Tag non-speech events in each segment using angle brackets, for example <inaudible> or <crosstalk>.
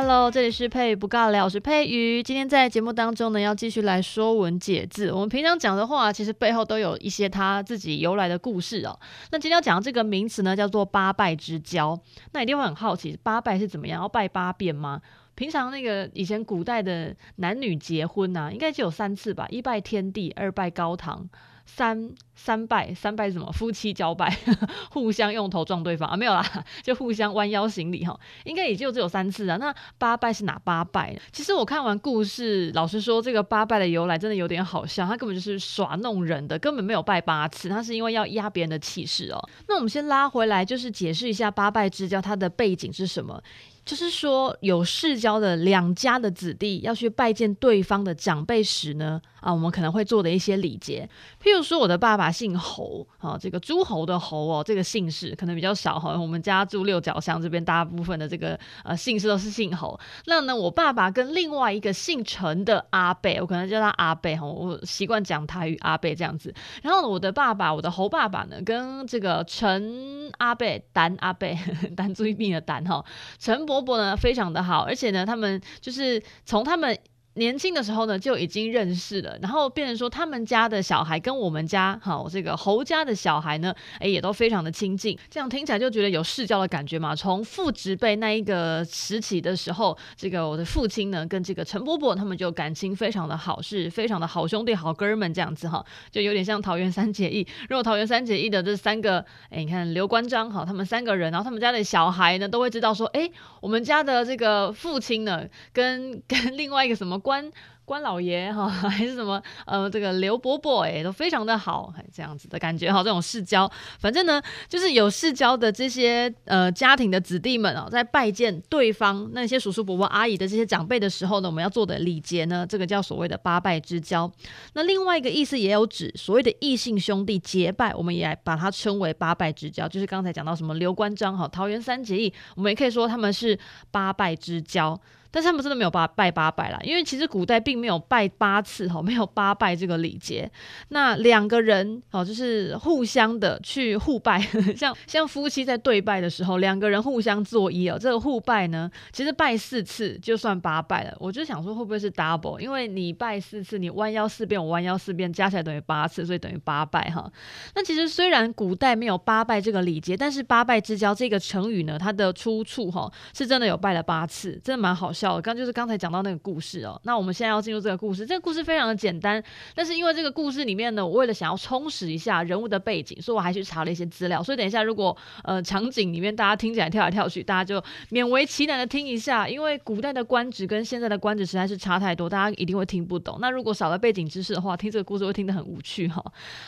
Hello，这里是佩不尬聊，我是佩瑜。今天在节目当中呢，要继续来说文解字。我们平常讲的话，其实背后都有一些他自己由来的故事哦。那今天要讲的这个名词呢，叫做八拜之交。那一定会很好奇，八拜是怎么样？要拜八遍吗？平常那个以前古代的男女结婚呐、啊，应该就有三次吧：一拜天地，二拜高堂。三三拜，三拜什么？夫妻交拜，<laughs> 互相用头撞对方啊？没有啦，<laughs> 就互相弯腰行礼哈。应该也就只有三次啊。那八拜是哪八拜？其实我看完故事，老实说，这个八拜的由来真的有点好笑。他根本就是耍弄人的，根本没有拜八次，他是因为要压别人的气势哦。那我们先拉回来，就是解释一下八拜之交它的背景是什么。就是说，有世交的两家的子弟要去拜见对方的长辈时呢，啊，我们可能会做的一些礼节。譬如说，我的爸爸姓侯，啊，这个诸侯的侯哦，这个姓氏可能比较少哈。我们家住六角乡这边，大部分的这个呃姓氏都是姓侯。那呢，我爸爸跟另外一个姓陈的阿伯，我可能叫他阿伯哈，我习惯讲台语阿伯这样子。然后，我的爸爸，我的侯爸爸呢，跟这个陈阿伯、<laughs> 单阿伯、单注意病的单哈，陈伯。伯伯呢，非常的好，而且呢，他们就是从他们。年轻的时候呢，就已经认识了，然后变成说他们家的小孩跟我们家好这个侯家的小孩呢，哎，也都非常的亲近。这样听起来就觉得有世交的感觉嘛。从父执辈那一个时期的时候，这个我的父亲呢，跟这个陈伯伯他们就感情非常的好，是非常的好兄弟、好哥们这样子哈，就有点像桃园三结义。如果桃园三结义的这三个，哎，你看刘关张哈，他们三个人，然后他们家的小孩呢，都会知道说，哎，我们家的这个父亲呢，跟跟另外一个什么。关关老爷哈，<laughs> 还是什么呃，这个刘伯伯哎，都非常的好，这样子的感觉哈，这种世交，反正呢，就是有世交的这些呃家庭的子弟们啊，在拜见对方那些叔叔伯伯阿姨的这些长辈的时候呢，我们要做的礼节呢，这个叫所谓的八拜之交。那另外一个意思也有指所谓的异姓兄弟结拜，我们也把它称为八拜之交。就是刚才讲到什么刘关张哈，桃园三结义，我们也可以说他们是八拜之交。但是他们真的没有八拜八拜啦，因为其实古代并没有拜八次哈，没有八拜这个礼节。那两个人哦，就是互相的去互拜，<laughs> 像像夫妻在对拜的时候，两个人互相作揖哦，这个互拜呢，其实拜四次就算八拜了。我就想说会不会是 double？因为你拜四次，你弯腰四遍，我弯腰四遍，加起来等于八次，所以等于八拜哈。那其实虽然古代没有八拜这个礼节，但是八拜之交这个成语呢，它的出处哈是真的有拜了八次，真的蛮好。笑，刚就是刚才讲到那个故事哦。那我们现在要进入这个故事，这个故事非常的简单，但是因为这个故事里面呢，我为了想要充实一下人物的背景，所以我还去查了一些资料。所以等一下，如果呃场景里面大家听起来跳来跳去，大家就勉为其难的听一下，因为古代的官职跟现在的官职实在是差太多，大家一定会听不懂。那如果少了背景知识的话，听这个故事会听得很无趣哈。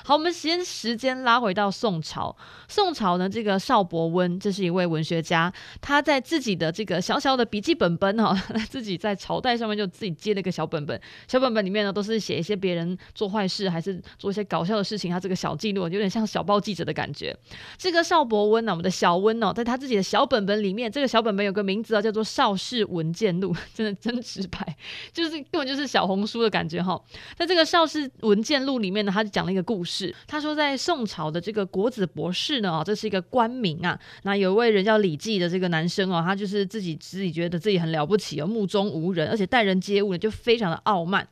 好，我们先时间拉回到宋朝，宋朝呢，这个邵伯温，这是一位文学家，他在自己的这个小小的笔记本本哈。<laughs> 自己在朝代上面就自己接了一个小本本，小本本里面呢都是写一些别人做坏事还是做一些搞笑的事情，他这个小记录有点像小报记者的感觉。这个邵伯温呢，我们的小温哦，在他自己的小本本里面，这个小本本有个名字啊，叫做《邵氏文件录》，真的真直白，就是根本就是小红书的感觉哈。在这个《邵氏文件录》里面呢，他就讲了一个故事，他说在宋朝的这个国子博士呢，这是一个官名啊，那有一位人叫李济的这个男生哦，他就是自己自己觉得自己很了不起哦。目中无人，而且待人接物呢就非常的傲慢。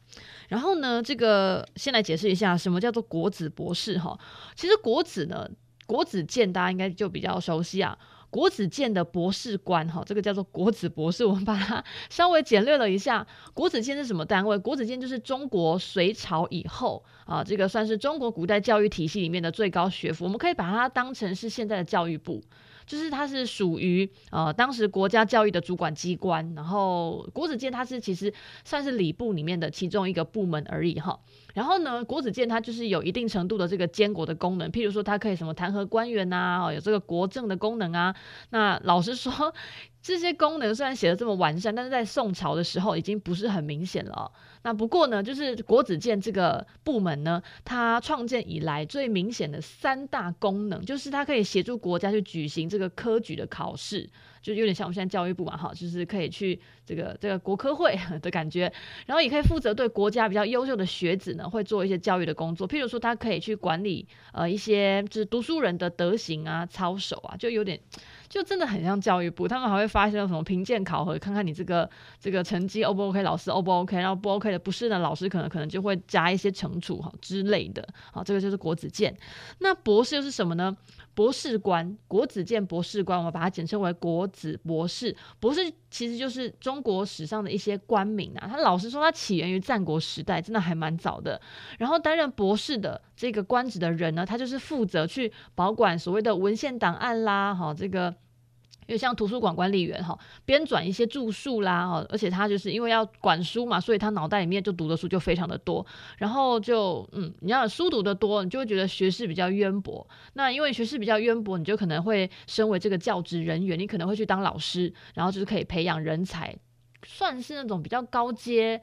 然后呢，这个先来解释一下什么叫做国子博士哈。其实国子呢，国子监大家应该就比较熟悉啊。国子监的博士官哈，这个叫做国子博士。我们把它 <laughs> 稍微简略了一下，国子监是什么单位？国子监就是中国隋朝以后啊，这个算是中国古代教育体系里面的最高学府。我们可以把它当成是现在的教育部。就是它是属于呃当时国家教育的主管机关，然后国子监它是其实算是礼部里面的其中一个部门而已哈。然后呢，国子监它就是有一定程度的这个监国的功能，譬如说它可以什么弹劾官员呐，有这个国政的功能啊。那老实说，这些功能虽然写的这么完善，但是在宋朝的时候已经不是很明显了。那不过呢，就是国子监这个部门呢，它创建以来最明显的三大功能，就是它可以协助国家去举行这个科举的考试，就有点像我们现在教育部嘛，哈，就是可以去这个这个国科会 <laughs> 的感觉，然后也可以负责对国家比较优秀的学子呢，会做一些教育的工作，譬如说，他可以去管理呃一些就是读书人的德行啊、操守啊，就有点。就真的很像教育部，他们还会发生什么评鉴考核，看看你这个这个成绩 O 不 OK，老师 O 不 OK，然后不 OK 的不是的老师可能可能就会加一些惩处哈之类的。好，这个就是国子监。那博士又是什么呢？博士官，国子监博士官，我把它简称为国子博士。博士其实就是中国史上的一些官名啊。他老实说，他起源于战国时代，真的还蛮早的。然后担任博士的这个官职的人呢，他就是负责去保管所谓的文献档案啦，哈，这个。因为像图书馆管理员哈，编纂一些著述啦哈，而且他就是因为要管书嘛，所以他脑袋里面就读的书就非常的多，然后就嗯，你要书读的多，你就会觉得学识比较渊博。那因为学识比较渊博，你就可能会身为这个教职人员，你可能会去当老师，然后就是可以培养人才，算是那种比较高阶。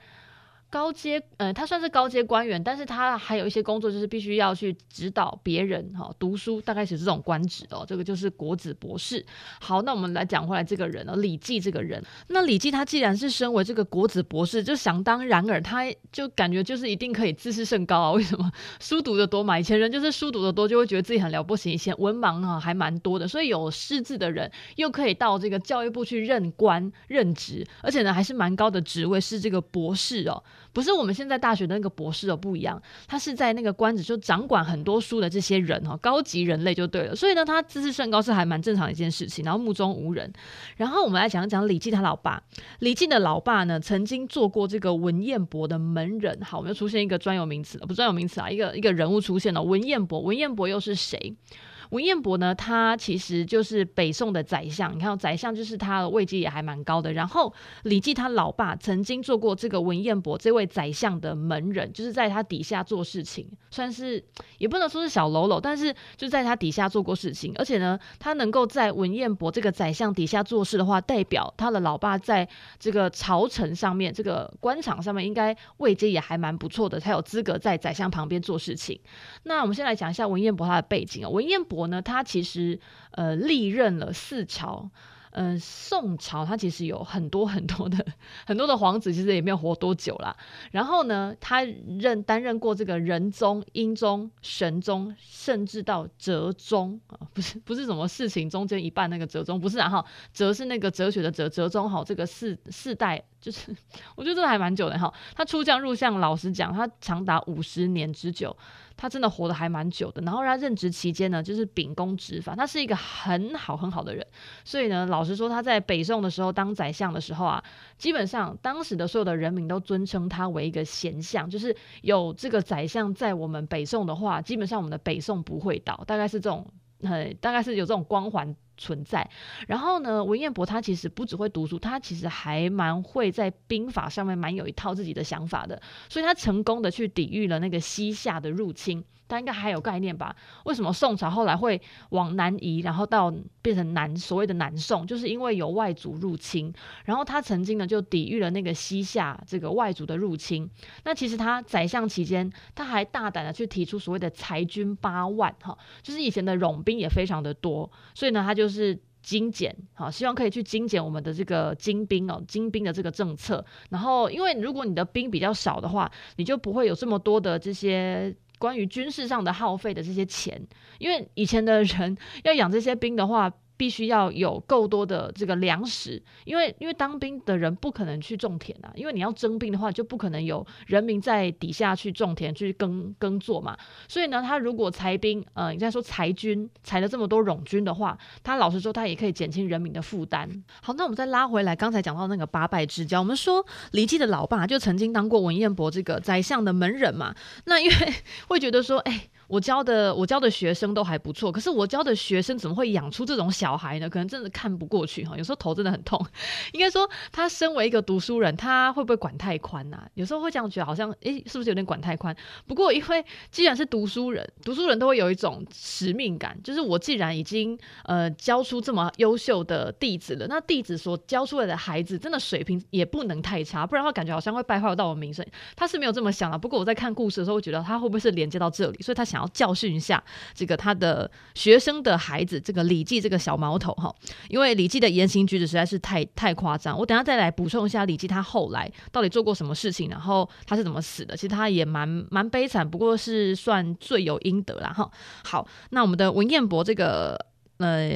高阶，呃，他算是高阶官员，但是他还有一些工作，就是必须要去指导别人哈读书，大概是这种官职哦。这个就是国子博士。好，那我们来讲回来这个人哦，李济这个人。那李济他既然是身为这个国子博士，就想当然尔，他就感觉就是一定可以自视甚高啊。为什么？书读得多嘛。以前人就是书读得多，就会觉得自己很了不起。以前文盲啊还蛮多的，所以有识字的人又可以到这个教育部去任官任职，而且呢还是蛮高的职位，是这个博士哦。不是我们现在大学的那个博士哦，不一样，他是在那个官职就掌管很多书的这些人哈，高级人类就对了。所以呢，他自视甚高是还蛮正常的一件事情，然后目中无人。然后我们来讲一讲李济他老爸，李济的老爸呢，曾经做过这个文彦博的门人。好，我们又出现一个专有名词，不专有名词啊，一个一个人物出现了，文彦博，文彦博又是谁？文彦博呢，他其实就是北宋的宰相。你看，宰相就是他的位阶也还蛮高的。然后李济他老爸曾经做过这个文彦博这位宰相的门人，就是在他底下做事情，算是也不能说是小喽啰，但是就在他底下做过事情。而且呢，他能够在文彦博这个宰相底下做事的话，代表他的老爸在这个朝臣上面，这个官场上面应该位阶也还蛮不错的，才有资格在宰相旁边做事情。那我们先来讲一下文彦博他的背景啊，文彦博。我呢，他其实呃历任了四朝，呃，宋朝他其实有很多很多的很多的皇子，其实也没有活多久啦。然后呢，他任担任过这个仁宗、英宗、神宗，甚至到哲宗啊，不是不是什么事情中间一半那个哲宗，不是然后哲是那个哲学的哲，哲宗哈，这个四四代。就是我觉得这个还蛮久的哈，他出将入相，老实讲，他长达五十年之久，他真的活得还蛮久的。然后他任职期间呢，就是秉公执法，他是一个很好很好的人。所以呢，老实说，他在北宋的时候当宰相的时候啊，基本上当时的所有的人民都尊称他为一个贤相，就是有这个宰相在我们北宋的话，基本上我们的北宋不会倒，大概是这种，呃，大概是有这种光环。存在，然后呢，文彦博他其实不只会读书，他其实还蛮会在兵法上面蛮有一套自己的想法的，所以他成功的去抵御了那个西夏的入侵。大家应该还有概念吧？为什么宋朝后来会往南移，然后到变成南所谓的南宋，就是因为有外族入侵。然后他曾经呢就抵御了那个西夏这个外族的入侵。那其实他宰相期间，他还大胆的去提出所谓的裁军八万，哈，就是以前的冗兵也非常的多，所以呢他就是精简，好，希望可以去精简我们的这个精兵哦，精兵的这个政策。然后因为如果你的兵比较少的话，你就不会有这么多的这些。关于军事上的耗费的这些钱，因为以前的人 <laughs> 要养这些兵的话。必须要有够多的这个粮食，因为因为当兵的人不可能去种田啊，因为你要征兵的话，就不可能有人民在底下去种田去耕耕作嘛。所以呢，他如果裁兵，呃，你在说裁军，裁了这么多冗军的话，他老实说，他也可以减轻人民的负担。好，那我们再拉回来，刚才讲到那个八拜之交，我们说李济的老爸就曾经当过文彦博这个宰相的门人嘛。那因为 <laughs> 会觉得说，哎。我教的我教的学生都还不错，可是我教的学生怎么会养出这种小孩呢？可能真的看不过去哈，有时候头真的很痛。<laughs> 应该说，他身为一个读书人，他会不会管太宽呐、啊？有时候会这样觉得，好像诶，是不是有点管太宽？不过因为既然是读书人，读书人都会有一种使命感，就是我既然已经呃教出这么优秀的弟子了，那弟子所教出来的孩子真的水平也不能太差，不然的话感觉好像会败坏到我名声。他是没有这么想的。不过我在看故事的时候，会觉得他会不会是连接到这里，所以他想。想要教训一下这个他的学生的孩子，这个李记这个小毛头哈，因为李记的言行举止实在是太太夸张。我等下再来补充一下李记他后来到底做过什么事情，然后他是怎么死的。其实他也蛮蛮悲惨，不过是算罪有应得啦哈。好，那我们的文彦博这个呃。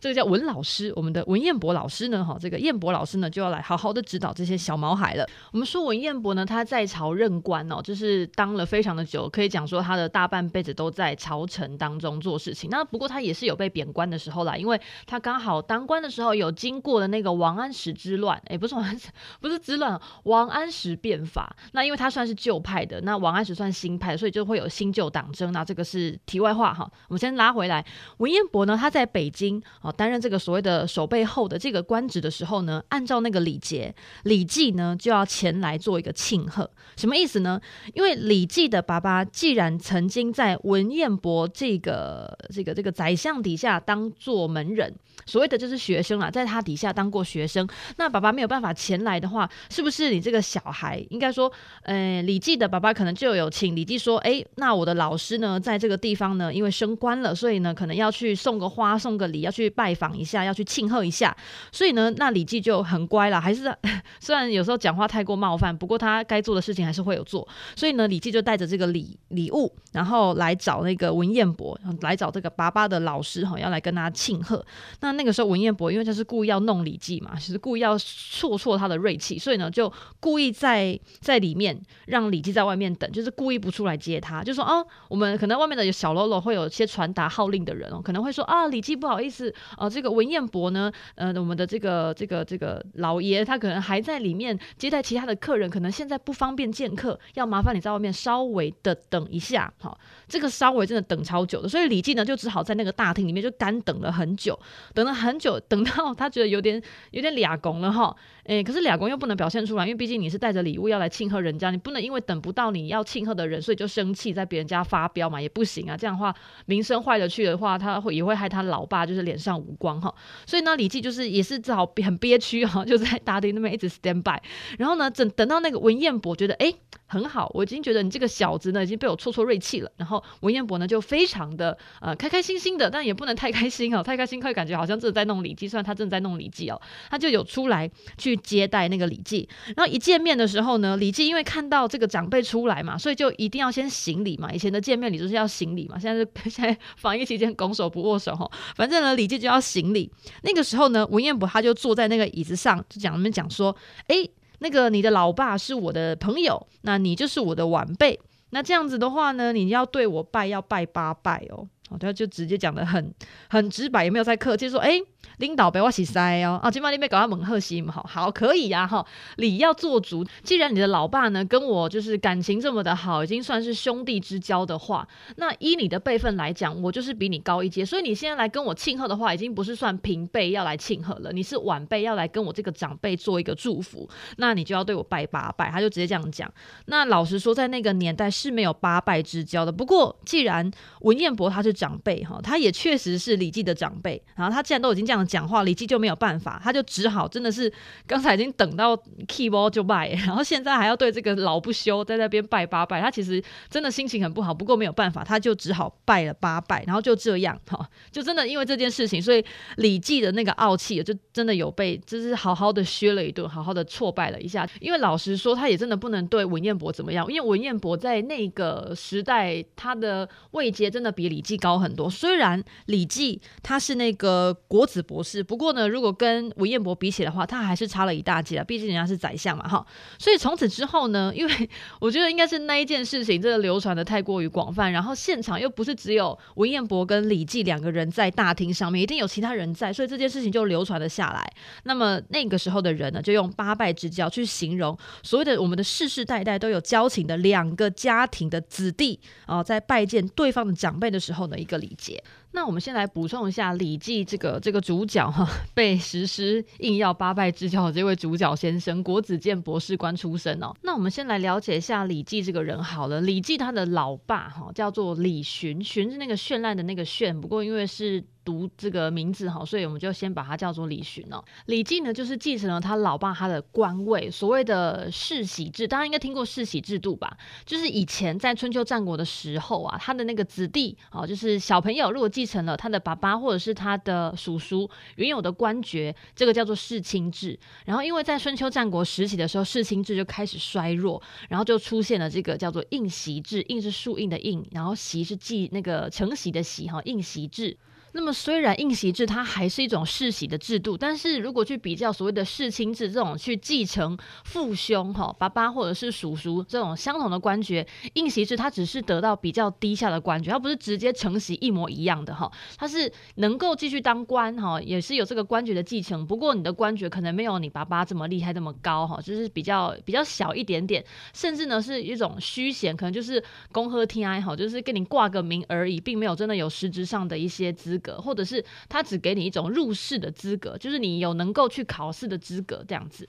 这个叫文老师，我们的文彦博老师呢，哈，这个彦博老师呢就要来好好的指导这些小毛孩了。我们说文彦博呢，他在朝任官哦，就是当了非常的久，可以讲说他的大半辈子都在朝臣当中做事情。那不过他也是有被贬官的时候啦，因为他刚好当官的时候有经过了那个王安石之乱，诶，不是王安石，不是之乱，王安石变法。那因为他算是旧派的，那王安石算新派，所以就会有新旧党争。那这个是题外话哈，我们先拉回来。文彦博呢，他在北京。担任这个所谓的守备后的这个官职的时候呢，按照那个礼节，李绩呢就要前来做一个庆贺。什么意思呢？因为李绩的爸爸既然曾经在文彦博这个这个这个宰相底下当做门人，所谓的就是学生啊，在他底下当过学生，那爸爸没有办法前来的话，是不是你这个小孩应该说，呃，李绩的爸爸可能就有请李绩说，哎，那我的老师呢，在这个地方呢，因为升官了，所以呢，可能要去送个花，送个礼，要去拜访一下，要去庆贺一下。所以呢，那李记就很乖了，还是 <laughs> 虽然有时候讲话太过冒犯，不过他该做的事情还是会有做。所以呢，李记就带着这个礼礼物，然后来找那个文彦博，来找这个爸爸的老师哈，要来跟他庆贺。那那个时候文彦博因为他是故意要弄李记嘛，就是故意要挫挫他的锐气，所以呢，就故意在在里面让李记在外面等，就是故意不出来接他，就说哦，我们可能外面的有小喽啰会有一些传达号令的人哦，可能会说啊，李记不好意思。啊、呃，这个文彦博呢，呃，我们的这个这个这个老爷，他可能还在里面接待其他的客人，可能现在不方便见客，要麻烦你在外面稍微的等一下，好、哦，这个稍微真的等超久的，所以李绩呢就只好在那个大厅里面就干等了很久，等了很久，等到他觉得有点有点俩拱了哈，诶，可是俩公又不能表现出来，因为毕竟你是带着礼物要来庆贺人家，你不能因为等不到你要庆贺的人，所以就生气在别人家发飙嘛，也不行啊，这样的话名声坏了去的话，他会也会害他老爸就是脸上无光哈，所以呢，李记就是也是只好很憋屈哈，就在大厅那边一直 stand by。然后呢，等等到那个文彦博觉得哎很好，我已经觉得你这个小子呢已经被我挫挫锐气了。然后文彦博呢就非常的呃开开心心的，但也不能太开心哦，太开心会感觉好像正在弄李记，虽然他正在弄李记哦，他就有出来去接待那个李绩。然后一见面的时候呢，李绩因为看到这个长辈出来嘛，所以就一定要先行礼嘛。以前的见面礼就是要行礼嘛，现在是 <laughs> 现在防疫期间拱手不握手哈。反正呢，李绩就。要行礼，那个时候呢，文彦博他就坐在那个椅子上，就讲他们讲说，诶，那个你的老爸是我的朋友，那你就是我的晚辈，那这样子的话呢，你要对我拜，要拜八拜哦。哦，他就直接讲得很很直白，也没有在客气，说，诶。领导别我洗塞哦啊！今晚你别搞他蒙贺西嘛，好好可以呀、哈，礼要做足。既然你的老爸呢跟我就是感情这么的好，已经算是兄弟之交的话，那依你的辈分来讲，我就是比你高一阶。所以你现在来跟我庆贺的话，已经不是算平辈要来庆贺了，你是晚辈要来跟我这个长辈做一个祝福，那你就要对我拜八拜。他就直接这样讲。那老实说，在那个年代是没有八拜之交的。不过既然文彦博他是长辈哈，他也确实是李记的长辈，然后他既然都已经这样。讲话李记就没有办法，他就只好真的是刚才已经等到 keyboard 就拜，然后现在还要对这个老不休在那边拜八拜，他其实真的心情很不好。不过没有办法，他就只好拜了八拜，然后就这样哈，就真的因为这件事情，所以李记的那个傲气就真的有被就是好好的削了一顿，好好的挫败了一下。因为老实说，他也真的不能对文彦博怎么样，因为文彦博在那个时代他的位阶真的比李记高高很多。虽然李绩他是那个国子博士，不过呢，如果跟文彦博比起的话，他还是差了一大截啊。毕竟人家是宰相嘛，哈。所以从此之后呢，因为我觉得应该是那一件事情，这个流传的太过于广泛，然后现场又不是只有文彦博跟李绩两个人在大厅上面，一定有其他人在，所以这件事情就流传了下来。那么那个时候的人呢，就用八拜之交去形容所谓的我们的世世代代都有交情的两个家庭的子弟啊，在拜见对方的长辈的时候呢一个理解。那我们先来补充一下《礼记》这个这个主角哈，<laughs> 被实施硬要八拜之交的这位主角先生，国子监博士官出身哦。那我们先来了解一下李绩这个人好了。李绩他的老爸哈叫做李询，询是那个绚烂的那个绚，不过因为是。读这个名字哈，所以我们就先把它叫做李询哦。李绩呢，就是继承了他老爸他的官位，所谓的世袭制，大家应该听过世袭制度吧？就是以前在春秋战国的时候啊，他的那个子弟哦，就是小朋友，如果继承了他的爸爸或者是他的叔叔原有的官爵，这个叫做世卿制。然后因为在春秋战国时期的时候，世卿制就开始衰弱，然后就出现了这个叫做应袭制，应是树印的印，然后袭是继那个承袭的袭哈，应袭制。那么虽然应袭制它还是一种世袭的制度，但是如果去比较所谓的世卿制这种去继承父兄哈爸爸或者是叔叔这种相同的官爵，应袭制它只是得到比较低下的官爵，它不是直接承袭一模一样的哈，它是能够继续当官哈，也是有这个官爵的继承，不过你的官爵可能没有你爸爸这么厉害这么高哈，就是比较比较小一点点，甚至呢是一种虚衔，可能就是恭贺天哀哈，就是跟你挂个名而已，并没有真的有实质上的一些资格。或者是他只给你一种入试的资格，就是你有能够去考试的资格这样子。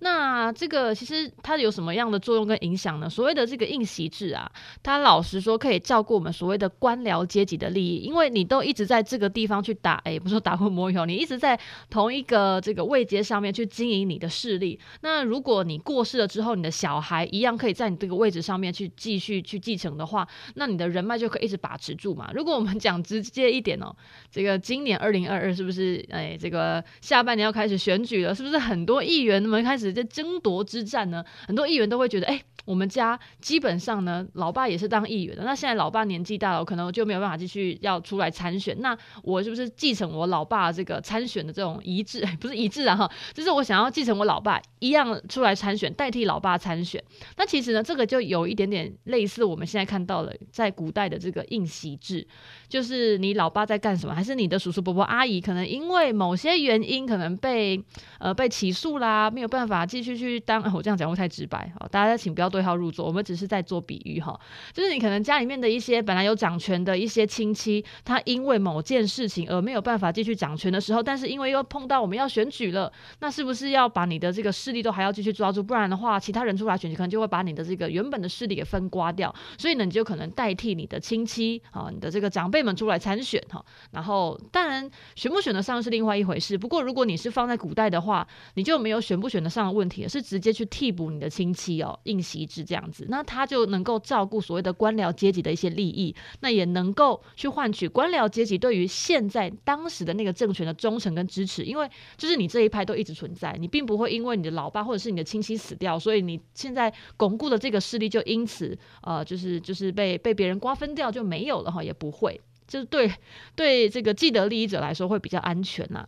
那这个其实它有什么样的作用跟影响呢？所谓的这个应袭制啊，它老实说可以照顾我们所谓的官僚阶级的利益，因为你都一直在这个地方去打，哎，不是说打混摸鱼，你一直在同一个这个位阶上面去经营你的势力。那如果你过世了之后，你的小孩一样可以在你这个位置上面去继续去继承的话，那你的人脉就可以一直把持住嘛。如果我们 <laughs> 讲直接一点哦，这个今年二零二二是不是哎这个下半年要开始选举了？是不是很多议员们开始？这争夺之战呢，很多议员都会觉得，哎，我们家基本上呢，老爸也是当议员的。那现在老爸年纪大了，可能就没有办法继续要出来参选。那我是不是继承我老爸这个参选的这种遗志？<laughs> 不是遗志啊，哈，就是我想要继承我老爸一样出来参选，代替老爸参选。那其实呢，这个就有一点点类似我们现在看到了在古代的这个应袭制，就是你老爸在干什么，还是你的叔叔伯伯阿姨可能因为某些原因，可能被呃被起诉啦，没有办法。啊，继续去当，<laughs> 我这样讲会太直白啊！大家请不要对号入座，我们只是在做比喻哈。就是你可能家里面的一些本来有掌权的一些亲戚，他因为某件事情而没有办法继续掌权的时候，但是因为又碰到我们要选举了，那是不是要把你的这个势力都还要继续抓住？不然的话，其他人出来选举，可能就会把你的这个原本的势力给分刮掉。所以呢，你就可能代替你的亲戚啊，你的这个长辈们出来参选哈。然后，当然选不选得上是另外一回事。不过，如果你是放在古代的话，你就没有选不选得上。问题是直接去替补你的亲戚哦，应袭制这样子，那他就能够照顾所谓的官僚阶级的一些利益，那也能够去换取官僚阶级对于现在当时的那个政权的忠诚跟支持，因为就是你这一派都一直存在，你并不会因为你的老爸或者是你的亲戚死掉，所以你现在巩固的这个势力就因此呃，就是就是被被别人瓜分掉就没有了哈，也不会，就是对对这个既得利益者来说会比较安全呐、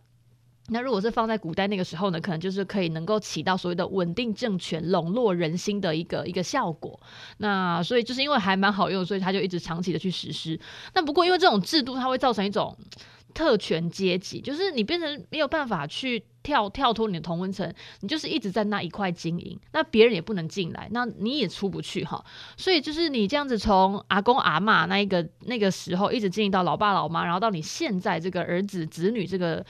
那如果是放在古代那个时候呢，可能就是可以能够起到所谓的稳定政权、笼络人心的一个一个效果。那所以就是因为还蛮好用，所以他就一直长期的去实施。那不过因为这种制度，它会造成一种特权阶级，就是你变成没有办法去跳跳脱你的同温层，你就是一直在那一块经营，那别人也不能进来，那你也出不去哈。所以就是你这样子从阿公阿嬷那一个那个时候一直经营到老爸老妈，然后到你现在这个儿子子女这个。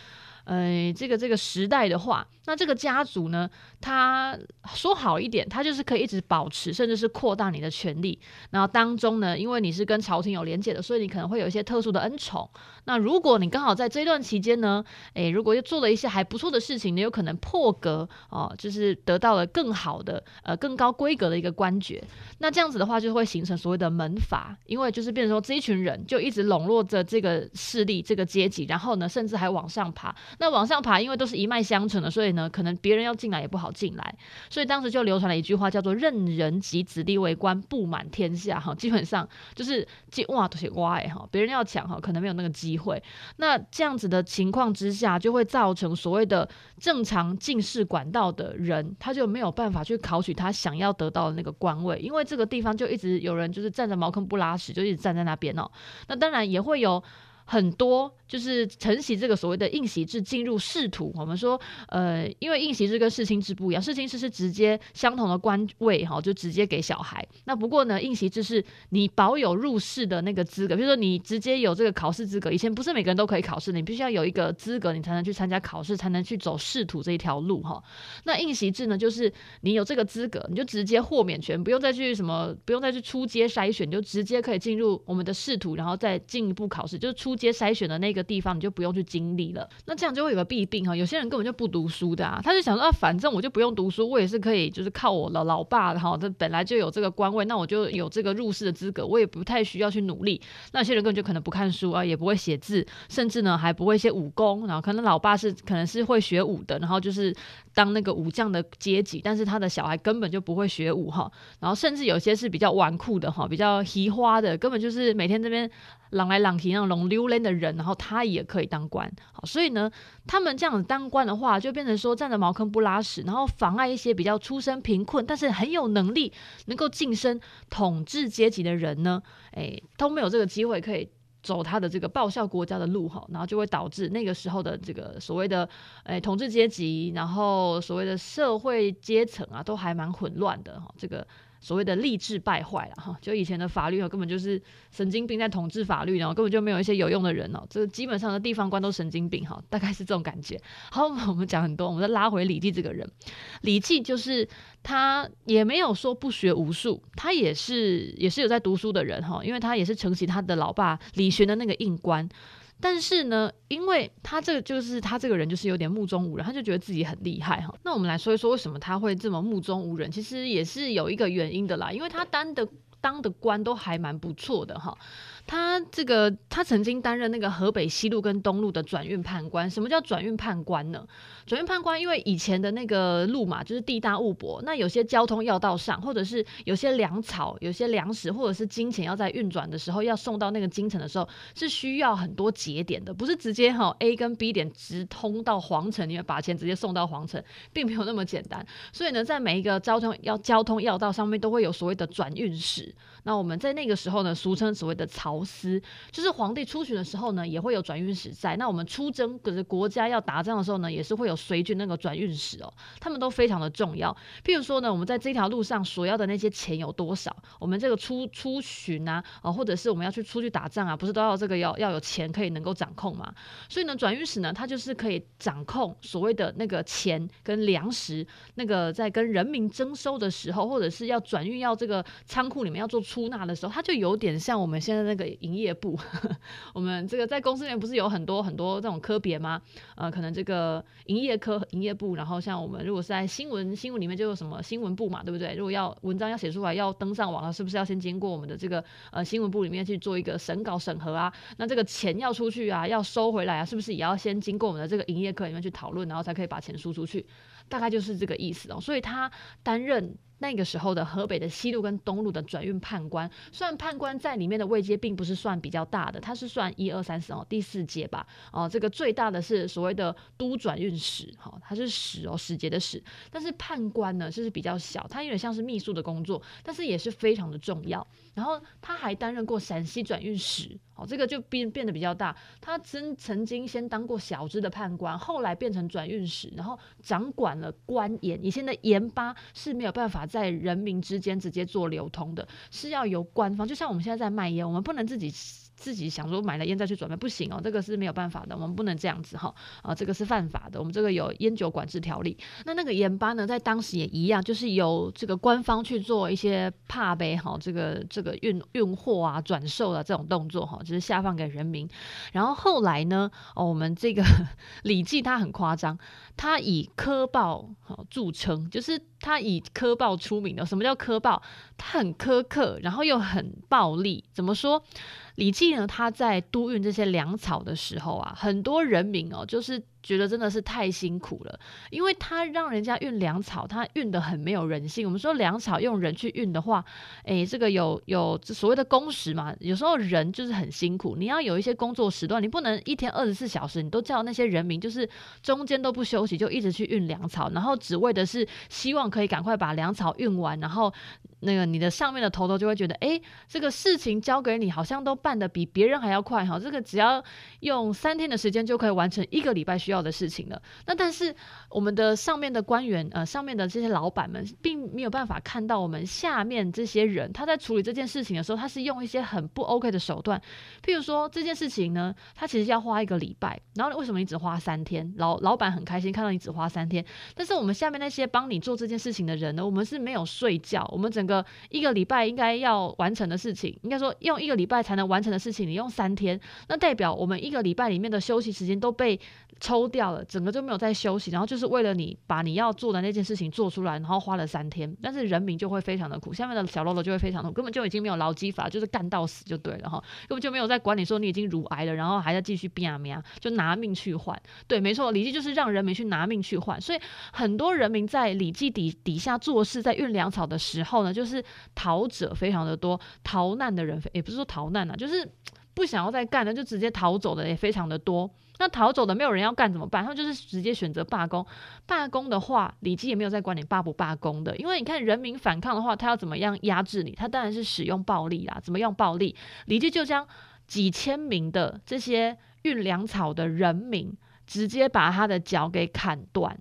呃，这个这个时代的话，那这个家族呢，他说好一点，他就是可以一直保持，甚至是扩大你的权力。然后当中呢，因为你是跟朝廷有连结的，所以你可能会有一些特殊的恩宠。那如果你刚好在这段期间呢，诶，如果又做了一些还不错的事情，你有可能破格哦，就是得到了更好的呃更高规格的一个官爵。那这样子的话，就会形成所谓的门阀，因为就是变成说这一群人就一直笼络着这个势力、这个阶级，然后呢，甚至还往上爬。那往上爬，因为都是一脉相承的，所以，可能别人要进来也不好进来，所以当时就流传了一句话，叫做“任人及子弟为官，布满天下”哈，基本上就是哇都是哇哎哈，别人要抢哈，可能没有那个机会。那这样子的情况之下，就会造成所谓的正常进士管道的人，他就没有办法去考取他想要得到的那个官位，因为这个地方就一直有人就是站着茅坑不拉屎，就一直站在那边哦。那当然也会有很多。就是承袭这个所谓的应习制进入仕途，我们说，呃，因为应习制跟世卿制不一样，世卿制是直接相同的官位哈，就直接给小孩。那不过呢，应习制是你保有入仕的那个资格，比如说你直接有这个考试资格。以前不是每个人都可以考试，你必须要有一个资格，你才能去参加考试，才能去走仕途这一条路哈。那应习制呢，就是你有这个资格，你就直接豁免权，不用再去什么，不用再去出阶筛选，就直接可以进入我们的仕途，然后再进一步考试，就是出阶筛选的那个。地方你就不用去经历了，那这样就会有个弊病哈。有些人根本就不读书的啊，他就想说啊，反正我就不用读书，我也是可以，就是靠我的老爸哈，他本来就有这个官位，那我就有这个入仕的资格，我也不太需要去努力。那些人根本就可能不看书啊，也不会写字，甚至呢还不会一些武功，然后可能老爸是可能是会学武的，然后就是当那个武将的阶级，但是他的小孩根本就不会学武哈。然后甚至有些是比较纨绔的哈，比较奇花的，根本就是每天这边。狼来狼去那种龙溜人的人，然后他也可以当官，好，所以呢，他们这样子当官的话，就变成说站着茅坑不拉屎，然后妨碍一些比较出身贫困，但是很有能力能够晋升统治阶级的人呢，诶，都没有这个机会可以走他的这个报效国家的路哈，然后就会导致那个时候的这个所谓的诶统治阶级，然后所谓的社会阶层啊，都还蛮混乱的哈，这个。所谓的吏治败坏了哈，就以前的法律根本就是神经病在统治法律，然后根本就没有一些有用的人哦。这基本上的地方官都神经病哈，大概是这种感觉。好，我们讲很多，我们再拉回李绩这个人。李绩就是他也没有说不学无术，他也是也是有在读书的人哈，因为他也是承袭他的老爸李玄的那个印官。但是呢，因为他这个就是他这个人就是有点目中无人，他就觉得自己很厉害哈。那我们来说一说为什么他会这么目中无人，其实也是有一个原因的啦，因为他当的当的官都还蛮不错的哈。他这个，他曾经担任那个河北西路跟东路的转运判官。什么叫转运判官呢？转运判官，因为以前的那个路嘛，就是地大物博，那有些交通要道上，或者是有些粮草、有些粮食，或者是金钱要在运转的时候，要送到那个京城的时候，是需要很多节点的，不是直接哈 A 跟 B 点直通到皇城，你要把钱直接送到皇城，并没有那么简单。所以呢，在每一个交通要交通要道上面，都会有所谓的转运使。那我们在那个时候呢，俗称所谓的漕司，就是皇帝出巡的时候呢，也会有转运使在。那我们出征，可是国家要打仗的时候呢，也是会有随军那个转运使哦，他们都非常的重要。譬如说呢，我们在这条路上所要的那些钱有多少？我们这个出出巡啊，啊，或者是我们要去出去打仗啊，不是都要这个要要有钱可以能够掌控吗？所以呢，转运使呢，他就是可以掌控所谓的那个钱跟粮食，那个在跟人民征收的时候，或者是要转运要这个仓库里面要做。出纳的时候，他就有点像我们现在那个营业部。<laughs> 我们这个在公司里面不是有很多很多这种科别吗？呃，可能这个营业科、营业部，然后像我们如果是在新闻新闻里面就有什么新闻部嘛，对不对？如果要文章要写出来要登上网了，是不是要先经过我们的这个呃新闻部里面去做一个审稿审核啊？那这个钱要出去啊，要收回来啊，是不是也要先经过我们的这个营业科里面去讨论，然后才可以把钱输出去？大概就是这个意思哦。所以他担任。那个时候的河北的西路跟东路的转运判官，虽然判官在里面的位阶并不是算比较大的，他是算一二三四哦，第四阶吧。哦，这个最大的是所谓的都转运使，哈、哦，他是使哦，使节的使。但是判官呢，就是比较小，他有点像是秘书的工作，但是也是非常的重要。然后他还担任过陕西转运使，哦，这个就变变得比较大。他曾曾经先当过小支的判官，后来变成转运使，然后掌管了官盐。以前的盐巴是没有办法在人民之间直接做流通的，是要由官方。就像我们现在在卖烟，我们不能自己。自己想说买了烟再去转卖不行哦，这个是没有办法的，我们不能这样子哈啊，这个是犯法的，我们这个有烟酒管制条例。那那个盐巴呢，在当时也一样，就是由这个官方去做一些怕呗哈，这个这个运运货啊、转售啊这种动作哈，就是下放给人民。然后后来呢，哦，我们这个 <laughs> 李记他很夸张，他以苛暴好著称，就是他以苛暴出名的。什么叫苛暴？他很苛刻，然后又很暴力。怎么说？李绩呢，他在督运这些粮草的时候啊，很多人民哦，就是觉得真的是太辛苦了，因为他让人家运粮草，他运得很没有人性。我们说粮草用人去运的话，诶，这个有有所谓的工时嘛，有时候人就是很辛苦，你要有一些工作时段，你不能一天二十四小时，你都叫那些人民就是中间都不休息，就一直去运粮草，然后只为的是希望可以赶快把粮草运完，然后。那个你的上面的头头就会觉得，哎，这个事情交给你好像都办得比别人还要快哈，这个只要用三天的时间就可以完成一个礼拜需要的事情了。那但是我们的上面的官员，呃，上面的这些老板们，并没有办法看到我们下面这些人他在处理这件事情的时候，他是用一些很不 OK 的手段。譬如说这件事情呢，他其实要花一个礼拜，然后为什么你只花三天？老老板很开心看到你只花三天，但是我们下面那些帮你做这件事情的人呢，我们是没有睡觉，我们整个一个礼拜应该要完成的事情，应该说用一个礼拜才能完成的事情，你用三天，那代表我们一个礼拜里面的休息时间都被抽掉了，整个就没有在休息，然后就是为了你把你要做的那件事情做出来，然后花了三天，但是人民就会非常的苦，下面的小喽啰就会非常的苦，根本就已经没有劳基法，就是干到死就对了哈，根本就没有在管你说你已经乳癌了，然后还在继续拼命啊，就拿命去换，对，没错，礼记就是让人民去拿命去换，所以很多人民在礼记底底下做事，在运粮草的时候呢，就就是。逃者非常的多，逃难的人也不是说逃难啊，就是不想要再干了，就直接逃走的也非常的多。那逃走的没有人要干怎么办？他们就是直接选择罢工。罢工的话，李记也没有在管你罢不罢工的，因为你看人民反抗的话，他要怎么样压制你？他当然是使用暴力啦。怎么用暴力？李记就将几千名的这些运粮草的人民，直接把他的脚给砍断。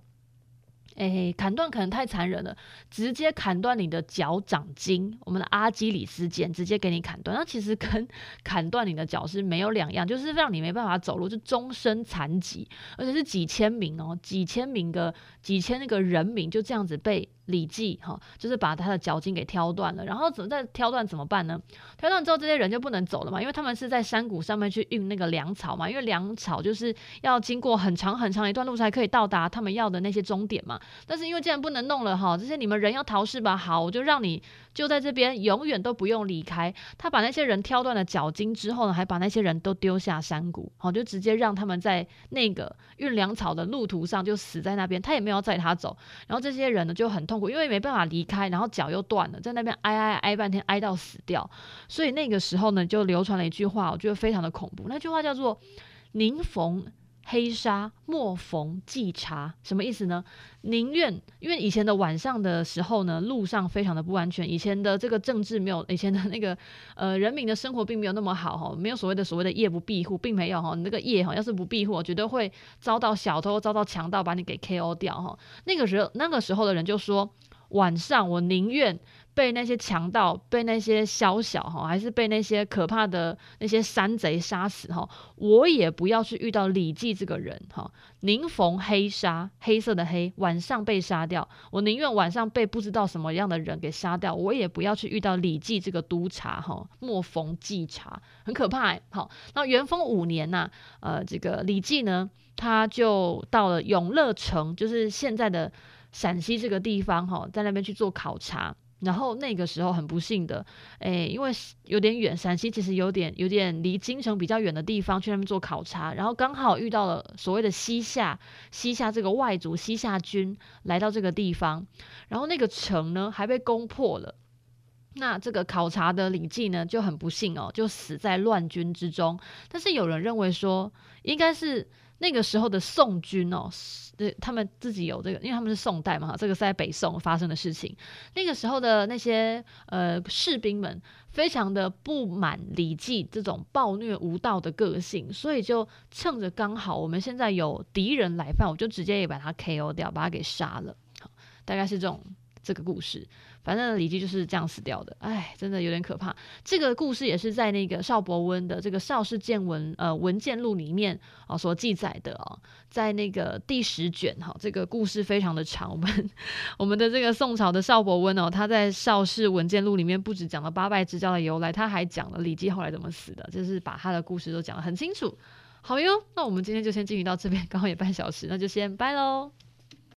哎，砍断可能太残忍了，直接砍断你的脚掌筋，我们的阿基里斯腱直接给你砍断，那其实跟 <laughs> 砍断你的脚是没有两样，就是让你没办法走路，就终身残疾，而且是几千名哦，几千名个几千那个人名就这样子被。礼记哈，就是把他的脚筋给挑断了，然后怎么再挑断怎么办呢？挑断之后，这些人就不能走了嘛，因为他们是在山谷上面去运那个粮草嘛，因为粮草就是要经过很长很长一段路才可以到达他们要的那些终点嘛。但是因为既然不能弄了哈，这些你们人要逃是吧？好，我就让你就在这边永远都不用离开。他把那些人挑断了脚筋之后呢，还把那些人都丢下山谷，好，就直接让他们在那个运粮草的路途上就死在那边，他也没有载他走。然后这些人呢就很痛。因为没办法离开，然后脚又断了，在那边哀哀哀半天，哀到死掉。所以那个时候呢，就流传了一句话，我觉得非常的恐怖。那句话叫做“宁逢黑沙，莫逢霁茶”，什么意思呢？宁愿因为以前的晚上的时候呢，路上非常的不安全。以前的这个政治没有，以前的那个呃人民的生活并没有那么好哈，没有所谓的所谓的夜不闭户，并没有哈。你那个夜哈，要是不闭户，绝对会遭到小偷、遭到强盗把你给 KO 掉哈。那个时候，那个时候的人就说。晚上我宁愿被那些强盗、被那些宵小哈，还是被那些可怕的那些山贼杀死哈，我也不要去遇到李记这个人哈。宁逢黑沙，黑色的黑，晚上被杀掉，我宁愿晚上被不知道什么样的人给杀掉，我也不要去遇到李记这个督察哈。莫逢霁茶，很可怕。好，那元丰五年呐、呃，这个李记呢，他就到了永乐城，就是现在的。陕西这个地方哈，在那边去做考察，然后那个时候很不幸的，诶，因为有点远，陕西其实有点有点离京城比较远的地方去那边做考察，然后刚好遇到了所谓的西夏，西夏这个外族西夏军来到这个地方，然后那个城呢还被攻破了，那这个考察的礼记呢就很不幸哦，就死在乱军之中，但是有人认为说应该是。那个时候的宋军哦，他们自己有这个，因为他们是宋代嘛，这个是在北宋发生的事情。那个时候的那些呃士兵们，非常的不满礼记这种暴虐无道的个性，所以就趁着刚好我们现在有敌人来犯，我就直接也把他 KO 掉，把他给杀了。大概是这种这个故事。反正礼记就是这样死掉的，哎，真的有点可怕。这个故事也是在那个邵伯温的这个《邵氏见闻》呃文件录里面啊、所记载的哦，在那个第十卷哈、这个故事非常的长。我们我们的这个宋朝的邵伯温哦，他在《邵氏文件录》里面不止讲了八拜之交的由来，他还讲了礼记后来怎么死的，就是把他的故事都讲得很清楚。好哟，那我们今天就先进行到这边，刚好也半小时，那就先拜喽。